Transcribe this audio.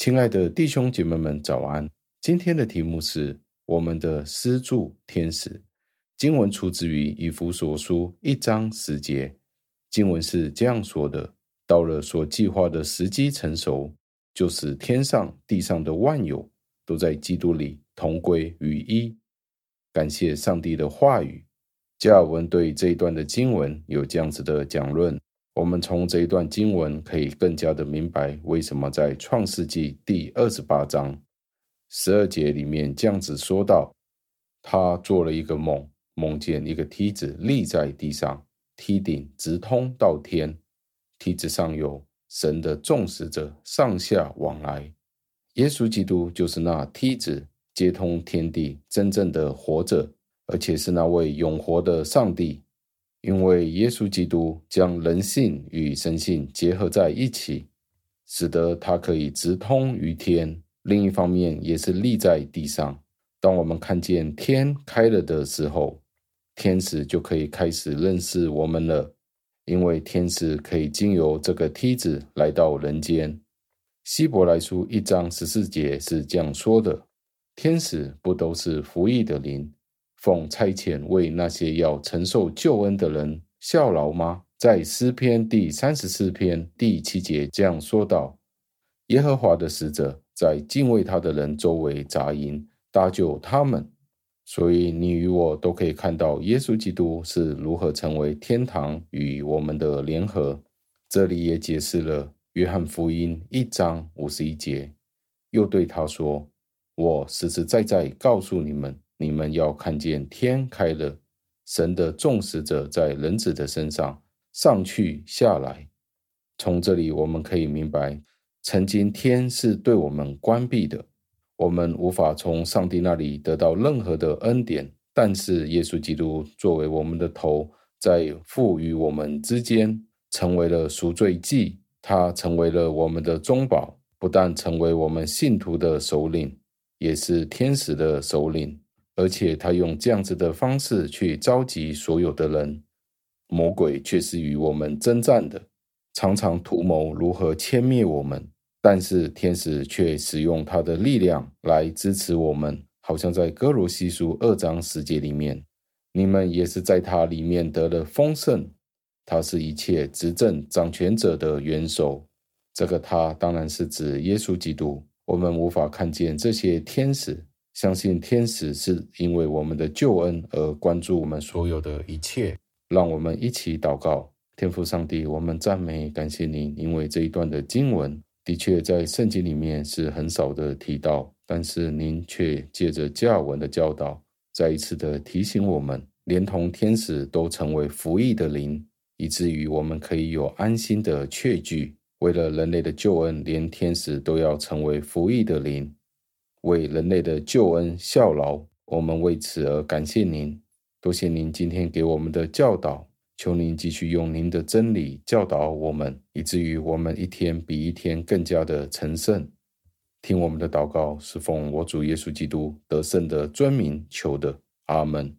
亲爱的弟兄姐妹们，早安！今天的题目是我们的施助天使。经文出自于以弗所书一章十节，经文是这样说的：到了所计划的时机成熟，就是天上地上的万有都在基督里同归于一。感谢上帝的话语。加尔文对这一段的经文有这样子的讲论。我们从这一段经文可以更加的明白，为什么在创世纪第二十八章十二节里面这样子说道：他做了一个梦，梦见一个梯子立在地上，梯顶直通到天，梯子上有神的众使者上下往来。耶稣基督就是那梯子，接通天地，真正的活着，而且是那位永活的上帝。因为耶稣基督将人性与神性结合在一起，使得他可以直通于天；另一方面，也是立在地上。当我们看见天开了的时候，天使就可以开始认识我们了，因为天使可以经由这个梯子来到人间。希伯来书一章十四节是这样说的：“天使不都是服役的灵？”奉差遣为那些要承受救恩的人效劳吗？在诗篇第三十四篇第七节这样说道：“耶和华的使者在敬畏他的人周围扎营，搭救他们。”所以你与我都可以看到耶稣基督是如何成为天堂与我们的联合。这里也解释了约翰福音一章五十一节，又对他说：“我实实在在告诉你们。”你们要看见天开了，神的众使者在人子的身上上去下来。从这里我们可以明白，曾经天是对我们关闭的，我们无法从上帝那里得到任何的恩典。但是耶稣基督作为我们的头，在父与我们之间成为了赎罪祭，他成为了我们的中保，不但成为我们信徒的首领，也是天使的首领。而且他用这样子的方式去召集所有的人，魔鬼却是与我们征战的，常常图谋如何歼灭我们。但是天使却使用他的力量来支持我们，好像在歌罗西书二章十节里面，你们也是在他里面得了丰盛。他是一切执政掌权者的元首。这个他当然是指耶稣基督。我们无法看见这些天使。相信天使是因为我们的救恩而关注我们所有的一切，让我们一起祷告。天父上帝，我们赞美感谢您，因为这一段的经文的确在圣经里面是很少的提到，但是您却借着加尔文的教导，再一次的提醒我们，连同天使都成为服役的灵，以至于我们可以有安心的确据。为了人类的救恩，连天使都要成为服役的灵。为人类的救恩效劳，我们为此而感谢您。多谢您今天给我们的教导，求您继续用您的真理教导我们，以至于我们一天比一天更加的成圣。听我们的祷告，是奉我主耶稣基督得胜的尊名求的。阿门。